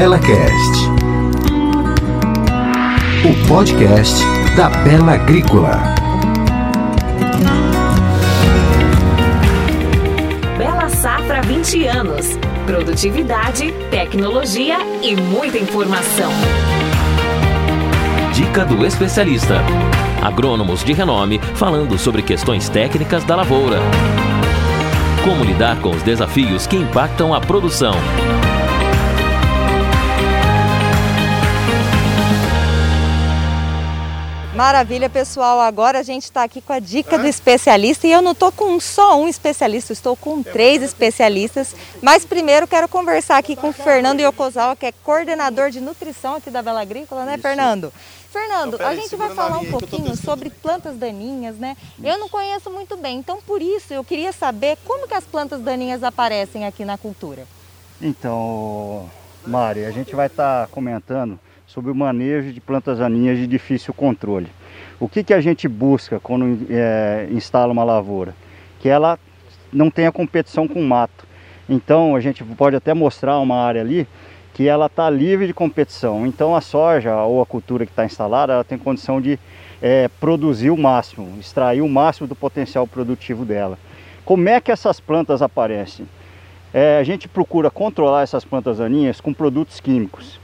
BelaCast, o podcast da Bela Agrícola. Bela Safra 20 anos. Produtividade, tecnologia e muita informação. Dica do especialista. Agrônomos de renome falando sobre questões técnicas da lavoura. Como lidar com os desafios que impactam a produção. Maravilha, pessoal. Agora a gente está aqui com a dica do especialista e eu não estou com só um especialista, estou com três especialistas. Mas primeiro quero conversar aqui com o Fernando Yokozawa, que é coordenador de nutrição aqui da Bela Agrícola, né, Fernando? Fernando, a gente vai falar um pouquinho sobre plantas daninhas, né? Eu não conheço muito bem, então por isso eu queria saber como que as plantas daninhas aparecem aqui na cultura. Então, Mari, a gente vai estar comentando sobre o manejo de plantas daninhas de difícil controle. O que, que a gente busca quando é, instala uma lavoura? Que ela não tenha competição com o mato. Então a gente pode até mostrar uma área ali que ela está livre de competição. Então a soja ou a cultura que está instalada, ela tem condição de é, produzir o máximo, extrair o máximo do potencial produtivo dela. Como é que essas plantas aparecem? É, a gente procura controlar essas plantas daninhas com produtos químicos.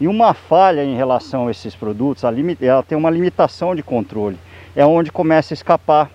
E uma falha em relação a esses produtos, ela tem uma limitação de controle. É onde começa a escapar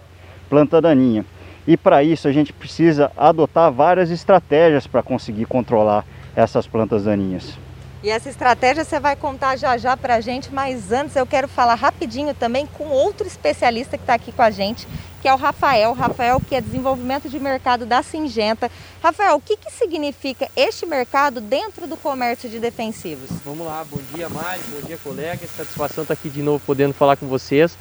planta daninha. E para isso a gente precisa adotar várias estratégias para conseguir controlar essas plantas daninhas. E essa estratégia você vai contar já já para a gente, mas antes eu quero falar rapidinho também com outro especialista que está aqui com a gente, que é o Rafael. Rafael, que é desenvolvimento de mercado da Singenta. Rafael, o que, que significa este mercado dentro do comércio de defensivos? Vamos lá, bom dia Mari, bom dia colega, satisfação estar aqui de novo podendo falar com vocês.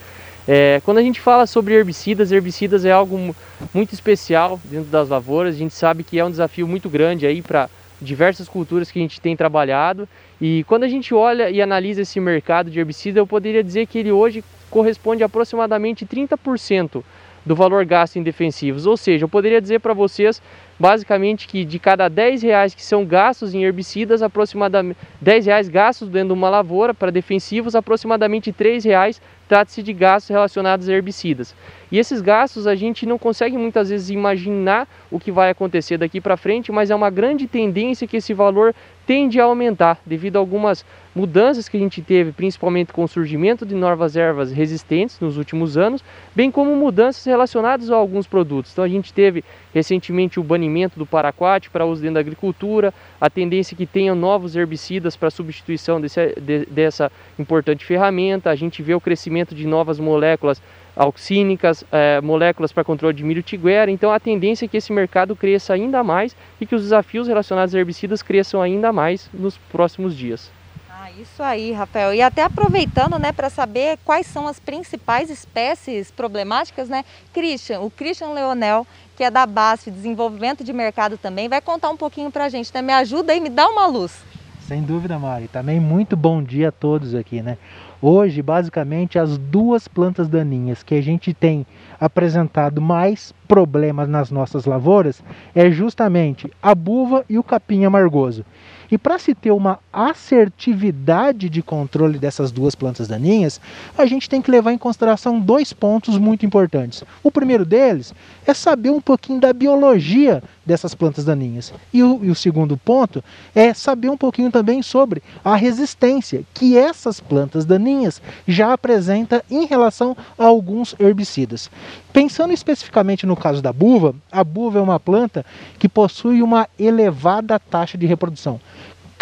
É, quando a gente fala sobre herbicidas, herbicidas é algo muito especial dentro das lavouras. A gente sabe que é um desafio muito grande aí para diversas culturas que a gente tem trabalhado. E quando a gente olha e analisa esse mercado de herbicida, eu poderia dizer que ele hoje corresponde a aproximadamente 30% do valor gasto em defensivos. Ou seja, eu poderia dizer para vocês basicamente que de cada 10 reais que são gastos em herbicidas, aproximadamente 10 reais gastos dentro de uma lavoura para defensivos, aproximadamente 3 reais trata-se de gastos relacionados a herbicidas. E esses gastos a gente não consegue muitas vezes imaginar o que vai acontecer daqui para frente, mas é uma grande tendência que esse valor tende a aumentar devido a algumas mudanças que a gente teve, principalmente com o surgimento de novas ervas resistentes nos últimos anos, bem como mudanças relacionadas a alguns produtos. Então a gente teve recentemente o banimento do paraquat para uso dentro da agricultura, a tendência que tenha novos herbicidas para substituição desse, de, dessa importante ferramenta, a gente vê o crescimento de novas moléculas auxínicas, é, moléculas para controle de milho tiguera. Então a tendência é que esse mercado cresça ainda mais e que os desafios relacionados a herbicidas cresçam ainda mais nos próximos dias. Ah, isso aí, Rafael. E até aproveitando, né, para saber quais são as principais espécies problemáticas, né, Christian, o Christian Leonel, que é da BASF, Desenvolvimento de Mercado também, vai contar um pouquinho para a gente, né? Me ajuda aí, me dá uma luz. Sem dúvida, Mari. Também muito bom dia a todos aqui, né? Hoje, basicamente, as duas plantas daninhas que a gente tem apresentado mais problemas nas nossas lavouras é justamente a buva e o capim amargoso. E para se ter uma assertividade de controle dessas duas plantas daninhas, a gente tem que levar em consideração dois pontos muito importantes. O primeiro deles é saber um pouquinho da biologia dessas plantas daninhas. E o, e o segundo ponto é saber um pouquinho também sobre a resistência que essas plantas daninhas já apresentam em relação a alguns herbicidas. Pensando especificamente no caso da buva, a buva é uma planta que possui uma elevada taxa de reprodução.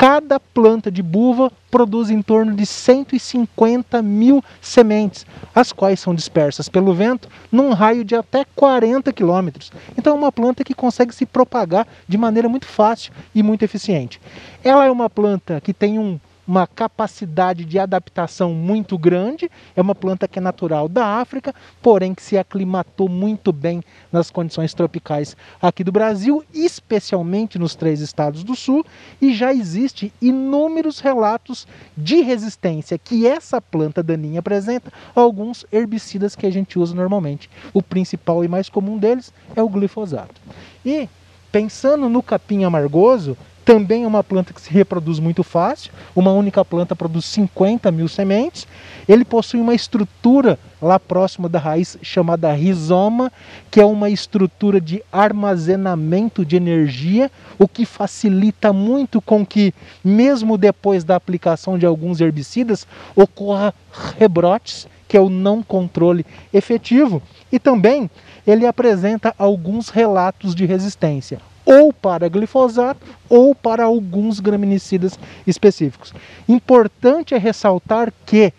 Cada planta de buva produz em torno de 150 mil sementes, as quais são dispersas pelo vento num raio de até 40 quilômetros. Então é uma planta que consegue se propagar de maneira muito fácil e muito eficiente. Ela é uma planta que tem um uma capacidade de adaptação muito grande. É uma planta que é natural da África, porém que se aclimatou muito bem nas condições tropicais aqui do Brasil, especialmente nos três estados do sul, e já existe inúmeros relatos de resistência que essa planta daninha apresenta a alguns herbicidas que a gente usa normalmente. O principal e mais comum deles é o glifosato. E pensando no capim amargoso, Também é uma planta que se reproduz muito fácil. Uma única planta produz 50 mil sementes. Ele possui uma estrutura lá próximo da raiz chamada rizoma, que é uma estrutura de armazenamento de energia, o que facilita muito com que, mesmo depois da aplicação de alguns herbicidas, ocorra rebrotes, que é o não controle efetivo. E também ele apresenta alguns relatos de resistência ou para glifosato ou para alguns graminicidas específicos. Importante é ressaltar que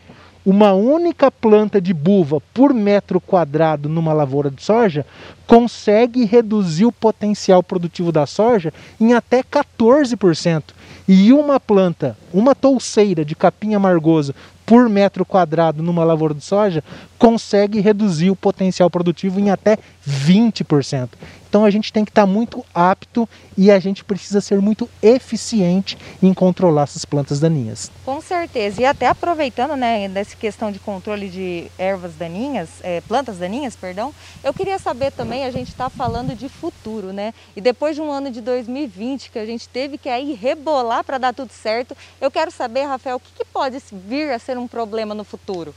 uma única planta de buva por metro quadrado numa lavoura de soja consegue reduzir o potencial produtivo da soja em até 14%. E uma planta, uma touceira de capim amargoso por metro quadrado numa lavoura de soja consegue reduzir o potencial produtivo em até 20%. Então a gente tem que estar muito apto e a gente precisa ser muito eficiente em controlar essas plantas daninhas. Com certeza. E até aproveitando, né, dessa questão de controle de ervas daninhas, é, plantas daninhas, perdão, eu queria saber também, a gente está falando de futuro, né? E depois de um ano de 2020 que a gente teve que aí rebolar para dar tudo certo, eu quero saber, Rafael, o que, que pode vir a ser um problema no futuro?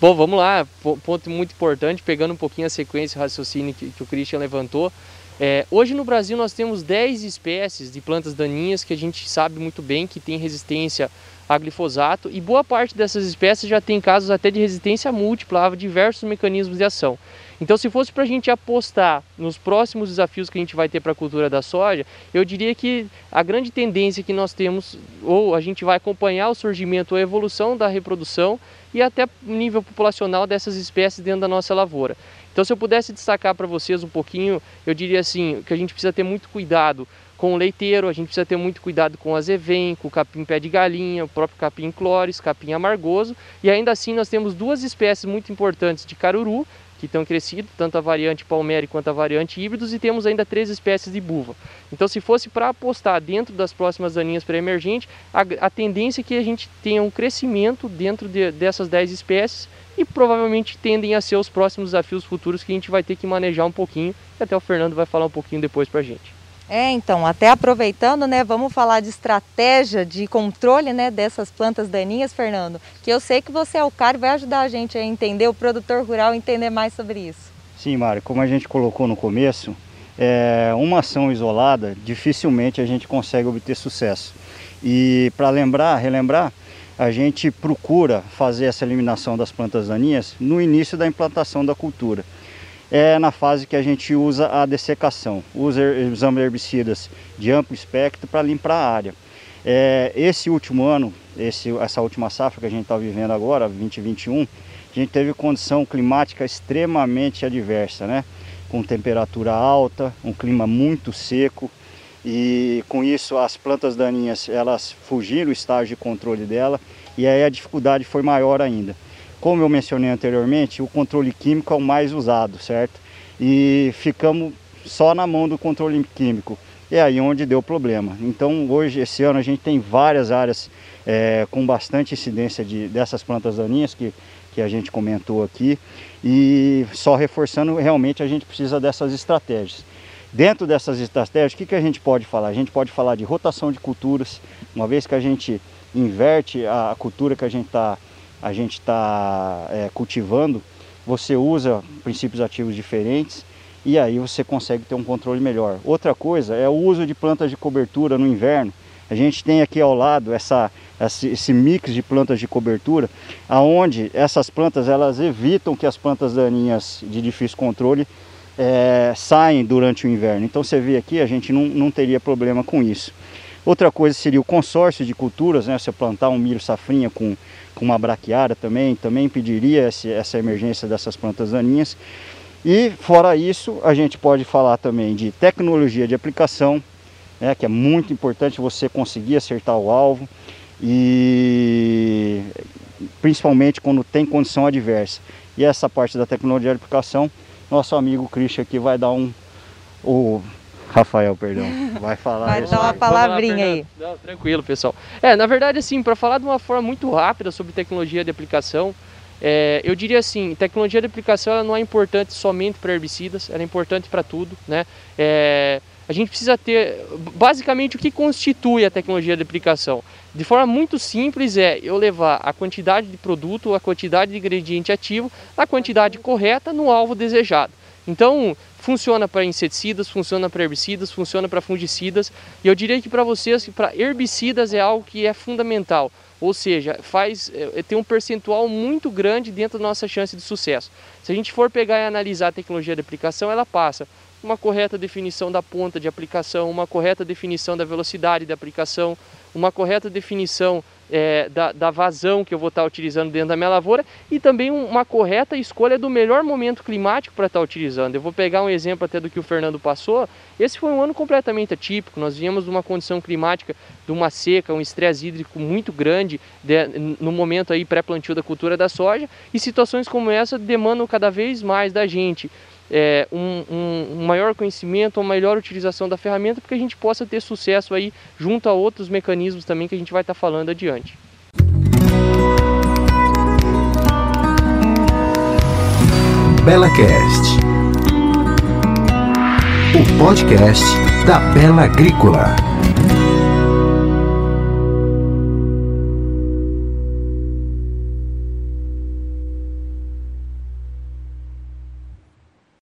Bom, vamos lá, ponto muito importante, pegando um pouquinho a sequência, o raciocínio que, que o Christian levantou. É, hoje no Brasil nós temos 10 espécies de plantas daninhas que a gente sabe muito bem que tem resistência a glifosato e boa parte dessas espécies já tem casos até de resistência múltipla a diversos mecanismos de ação. Então, se fosse para a gente apostar nos próximos desafios que a gente vai ter para a cultura da soja, eu diria que a grande tendência que nós temos, ou a gente vai acompanhar o surgimento a evolução da reprodução e até nível populacional dessas espécies dentro da nossa lavoura. Então, se eu pudesse destacar para vocês um pouquinho, eu diria assim que a gente precisa ter muito cuidado com o leiteiro, a gente precisa ter muito cuidado com o azevém, com o capim pé de galinha, o próprio capim clores, capim amargoso, e ainda assim nós temos duas espécies muito importantes de caruru, que estão crescido, tanto a variante palmeri quanto a variante híbridos, e temos ainda três espécies de buva. Então, se fosse para apostar dentro das próximas daninhas pré-emergentes, a, a, tendência é que a gente tenha um crescimento dentro de, dessas 10 espécies e provavelmente tendem a ser os próximos desafios futuros que a gente vai ter que manejar um pouquinho, e até o Fernando vai falar um pouquinho depois para a gente. É, então, até aproveitando, né, vamos falar de estratégia de controle, né, dessas plantas daninhas, Fernando, que eu sei que você é o cara e vai ajudar a gente a entender, o produtor rural entender mais sobre isso. Sim, Mário, como a gente colocou no começo, é, uma ação isolada, dificilmente a gente consegue obter sucesso. E para lembrar, relembrar, a gente procura fazer essa eliminação das plantas daninhas no início da implantação da cultura é na fase que a gente usa a dessecação. Usa, usamos herbicidas de amplo espectro para limpar a área. É, esse último ano, esse, essa última safra que a gente está vivendo agora, 2021, a gente teve condição climática extremamente adversa, né? Com temperatura alta, um clima muito seco e com isso as plantas daninhas elas fugiram o estágio de controle dela e aí a dificuldade foi maior ainda. Como eu mencionei anteriormente, o controle químico é o mais usado, certo? E ficamos só na mão do controle químico. É aí onde deu problema. Então hoje, esse ano, a gente tem várias áreas é, com bastante incidência de, dessas plantas daninhas que, que a gente comentou aqui. E só reforçando, realmente a gente precisa dessas estratégias. Dentro dessas estratégias, o que, que a gente pode falar? A gente pode falar de rotação de culturas, uma vez que a gente inverte a cultura que a gente está a gente está é, cultivando, você usa princípios ativos diferentes e aí você consegue ter um controle melhor. Outra coisa é o uso de plantas de cobertura no inverno. A gente tem aqui ao lado essa, esse mix de plantas de cobertura, aonde essas plantas elas evitam que as plantas daninhas de difícil controle é, saem durante o inverno. Então você vê aqui, a gente não, não teria problema com isso. Outra coisa seria o consórcio de culturas, né? Você plantar um milho safrinha com com uma braquiária também, também impediria esse, essa emergência dessas plantas daninhas. E fora isso, a gente pode falar também de tecnologia de aplicação, né, que é muito importante você conseguir acertar o alvo e principalmente quando tem condição adversa. E essa parte da tecnologia de aplicação, nosso amigo Christian aqui vai dar um o Rafael, perdão, vai falar. Vai dar uma palavrinha aí. Não, tranquilo, pessoal. É, na verdade, assim, para falar de uma forma muito rápida sobre tecnologia de aplicação, é, eu diria assim, tecnologia de aplicação ela não é importante somente para herbicidas, ela é importante para tudo, né? É, a gente precisa ter basicamente o que constitui a tecnologia de aplicação. De forma muito simples é eu levar a quantidade de produto, a quantidade de ingrediente ativo, a quantidade correta no alvo desejado. Então, funciona para inseticidas, funciona para herbicidas, funciona para fungicidas. E eu diria que para vocês que para herbicidas é algo que é fundamental. Ou seja, faz é, tem um percentual muito grande dentro da nossa chance de sucesso. Se a gente for pegar e analisar a tecnologia de aplicação, ela passa uma correta definição da ponta de aplicação, uma correta definição da velocidade da aplicação, uma correta definição é, da, da, vazão que eu vou estar utilizando dentro da minha lavoura e também uma correta escolha do melhor momento climático para estar utilizando. Eu vou pegar um exemplo até do que o Fernando passou. Esse foi um ano completamente atípico. Nós viemos de uma condição climática, de uma seca, um estresse hídrico muito grande de, no momento aí pré-plantio da cultura da soja e situações como essa demandam cada vez mais da gente é, um, um, maior conhecimento, uma melhor utilização da ferramenta, para que a gente possa ter sucesso aí junto a outros mecanismos também que a gente vai estar tá falando adiante. BelaCast, o podcast da Bela Agrícola.